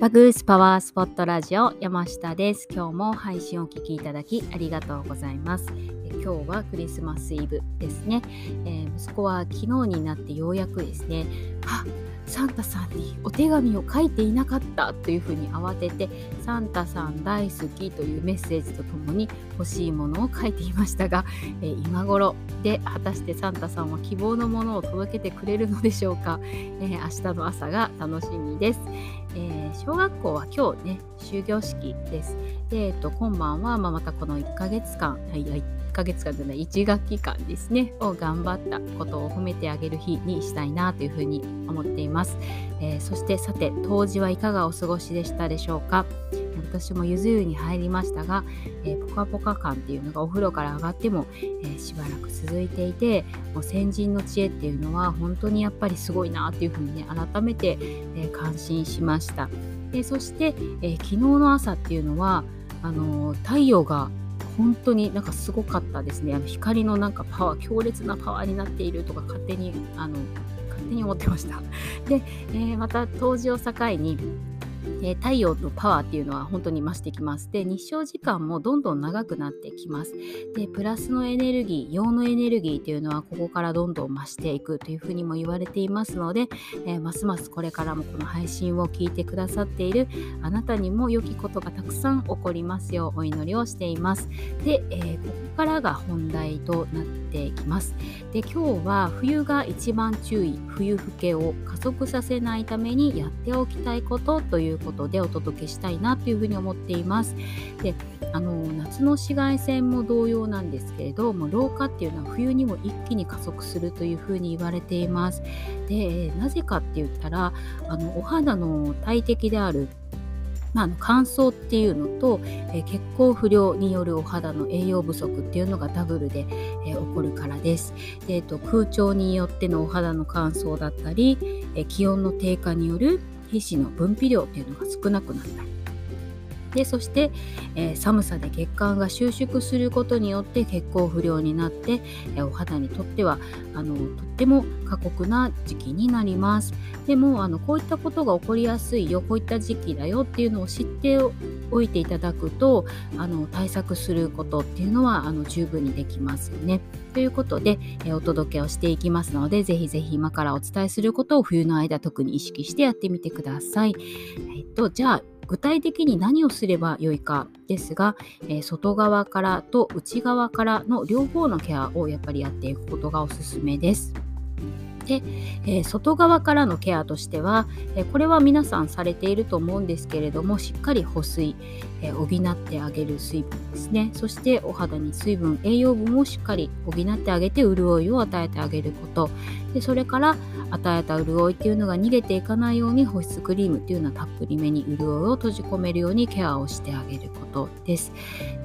バグースパワースポットラジオ山下です。今日も配信をお聞きいただきありがとうございます。今日はクリスマスイブですね、えー、息子は昨日になってようやくですね、あサンタさんにお手紙を書いていなかったというふうに慌ててサンタさん大好きというメッセージとともに欲しいものを書いていましたが、えー、今頃で果たしてサンタさんは希望のものを届けてくれるのでしょうか、えー、明日の朝が楽しみです、えー、小学校は今日ね終業式です。で、えっと、今晩は、まあ、またこの1ヶ月間、はい、1ヶ月間じゃない1学期間ですねを頑張ったことを褒めてあげる日にしたいなというふうに思っています、えー、そしてさて当時はいかがお過ごしでしたでしょうか？私もゆず湯に入りましたが、えー、ポカポカ感っていうのがお風呂から上がっても、えー、しばらく続いていてもう先人の知恵っていうのは本当にやっぱりすごいなっていうふうにね改めて、えー、感心しました。でそして、え昨日の朝っていうのはあの太陽が本当になんかすごかったですね。あの光のなんかパワー強烈なパワーになっているとか勝手にあの勝手に思ってました。で、えー、また冬至を境にえー、太陽のパワーっていうのは本当に増してきます。で、日照時間もどんどん長くなってきます。で、プラスのエネルギー、陽のエネルギーっていうのはここからどんどん増していくというふうにも言われていますので、えー、ますますこれからもこの配信を聞いてくださっているあなたにも良きことがたくさん起こりますようお祈りをしています。で、えー、ここからが本題となっていきます。で、今日は冬が一番注意、冬更けを加速させないためにやっておきたいことということことでお届けしたいなというふうに思っています。であの夏の紫外線も同様なんですけれども老化っていうのは冬にも一気に加速するというふうに言われています。でなぜかって言ったらあのお肌の大敵であるまあ、の乾燥っていうのと、えー、血行不良によるお肌の栄養不足っていうのがダブルで、えー、起こるからです。でえーと、空調によってのお肌の乾燥だったり、えー、気温の低下による皮脂の分泌量っていうのが少なくなった。でそして、えー、寒さで血管が収縮することによって血行不良になって、えー、お肌にとってはあのとっても過酷な時期になります。でもあのこういったことが起こりやすいよこういった時期だよっていうのを知っておいていただくとあの対策することっていうのはあの十分にできますよねということで、え、お届けをしていきますのでぜひぜひ今からお伝えすることを冬の間特に意識してやってみてくださいえっとじゃあ具体的に何をすればよいかですが、えー、外側からと内側からの両方のケアをやっぱりやっていくことがおすすめです。で、え、外側からのケアとしては、え、これは皆さんされていると思うんですけれどもしっかり保水、え、補ってあげる水分ですねそしてお肌に水分栄養分をしっかり補ってあげて潤いを与えてあげることでそれから与えた潤いっていうのが逃げていかないように保湿クリームっていうのはたっぷりめに潤いを閉じ込めるようにケアをしてあげることです。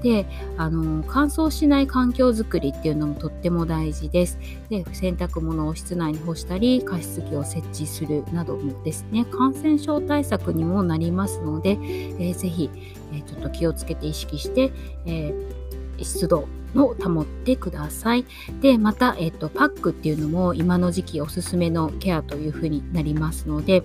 であの乾燥しない環境づくりっていうのもとっても大事です。で洗濯物を室内に干したり加湿器を設置するなどもですね感染症対策にもなりますので、えー、ぜひ、えー、ちょっと気をつけて意識して、えー、湿度を保ってください。で、また、えっと、パックっていうのも今の時期おすすめのケアというふうになりますので、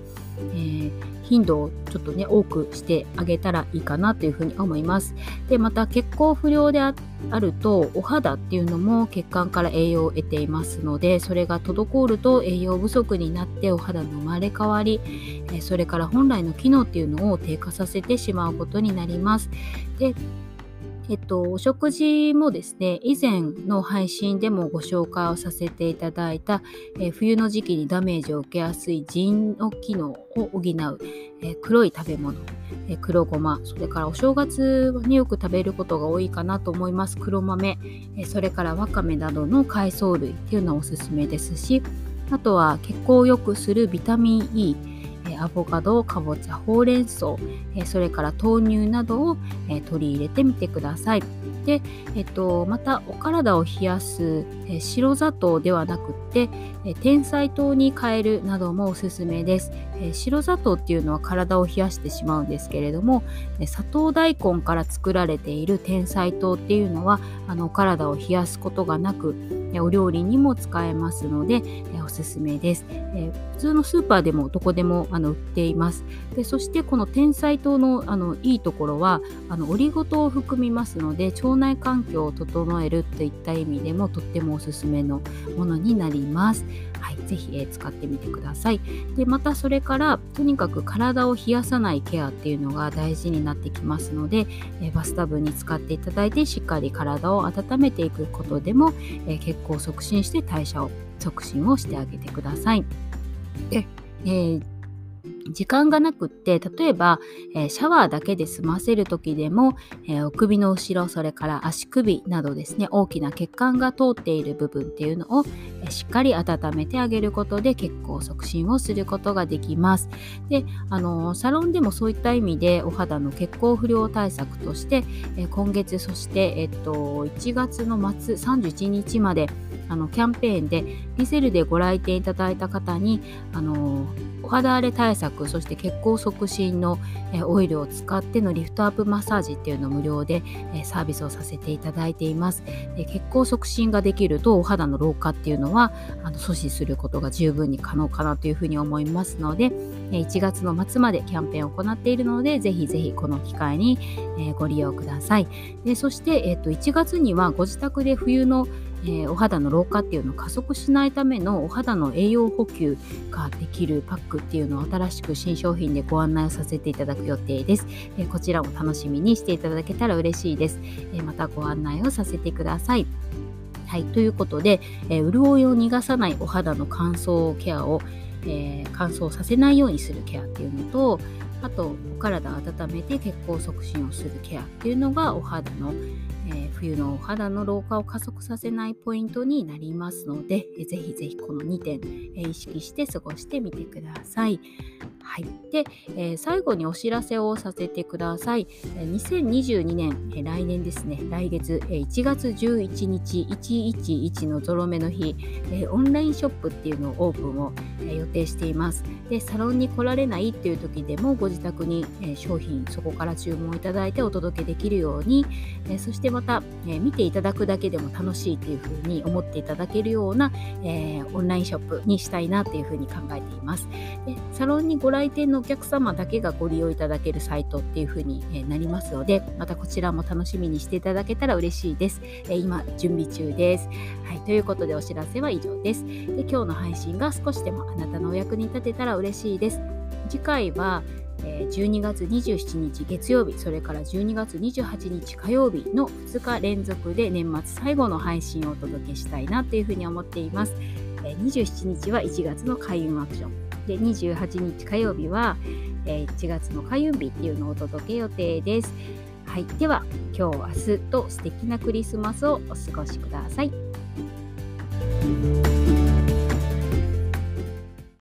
えー、頻度をちょっとね、多くしてあげたらいいかなというふうに思います。で、また血行不良であると、お肌っていうのも血管から栄養を得ていますので、それが滞ると栄養不足になってお肌の生まれ変わり、えそれから本来の機能っていうのを低下させてしまうことになります。でえっと、お食事もですね、以前の配信でもご紹介をさせていただいた、え冬の時期にダメージを受けやすい腎の機能を補う、え黒い食べ物、え黒ごま、それからお正月によく食べることが多いかなと思います。黒豆、えそれからわかめなどの海藻類っていうのはおすすめですし、あとは血行を良くするビタミン E、アボカド、かぼちゃ、ほうれん草、えそれから豆乳などをえ取り入れてみてください。で、えっと、またお体を冷やすえ白砂糖ではなくってえ天才糖に変えるなどもおすすめです。え白砂糖っていうのは体を冷やしてしまうんですけれどもえ砂糖大根から作られている天才糖っていうのはあの体を冷やすことがなくお料理にも使えますので、えおすすめです、え、普通のスーパーでもどこでもあの売っています。でそしてこの天才糖のあのいいところはあのオリゴ糖を含みますので腸内環境を整えるといった意味でもとってもおすすめのものになります。はい、ぜひ、えー、使ってみてください。でまたそれからとにかく体を冷やさないケアっていうのが大事になってきますので、えー、バスタブに使っていただいてしっかり体を温めていくことでも、えー、血行促進して代謝を促進をしてあげてください。でえー時間がなくって例えば、えー、シャワーだけで済ませる時でも、えー、お首の後ろそれから足首などですね大きな血管が通っている部分っていうのを、しっかり温めてあげることで血行促進をすることができます。であのサロンでもそういった意味でお肌の血行不良対策として、え今月そして、えっと、1月の末31日まであのキャンペーンでリセルでご来店いただいた方にあのお肌荒れ対策そして血行促進のオイルを使ってのリフトアップマッサージっていうのを無料でサービスをさせていただいています。血行促進ができるとお肌の老化っていうのはあの阻止することが十分に可能かなというふうに思いますので1月の末までキャンペーンを行っているのでぜひぜひこの機会にご利用ください。でそして、えっと、1月にはご自宅で冬のえー、お肌の老化っていうのを加速しないためのお肌の栄養補給ができるパックっていうのを新しく新商品でご案内をさせていただく予定です。えー、こちらも楽しみにしていただけたら嬉しいです。えー、またご案内をさせてください。はい、ということで、え潤いを逃がさないお肌の乾燥ケアを、え乾燥させないようにするケアっていうのと、あとお体を温めて血行促進をするケアっていうのがお肌の、えー、冬のお肌の老化を加速させないポイントになりますので、えー、ぜひぜひこの2点、えー、意識して過ごしてみてください。はい、で、えー、最後にお知らせをさせてください。え、2022年、えー、来年ですね、来月、えー、1月11日111のゾロ目の日、えー、オンラインショップっていうのをオープンを、予定しています。で、サロンに来られないっていう時でもご自宅に、商品そこから注文をいただいてお届けできるように、そしてまた、見ていただくだけでも楽しいっていうふうに思っていただけるような、オンラインショップにしたいなっていうふうに考えています。でサロンにご来店のお客様だけがご利用いただけるサイトっていう風になりますので、またこちらも楽しみにしていただけたら嬉しいです。今、準備中です。はい、ということでお知らせは以上です。で今日の配信が少しでもあなたのお役に立てたら嬉しいです。次回は12月27日月曜日、それから12月28日火曜日の2日連続で年末最後の配信をお届けしたいなというふうに思っています。27日は1月の開運アクション。で28日火曜日は、え、1月の火曜日っていうのをお届け予定です。はい、では今日明日と素敵なクリスマスをお過ごしください。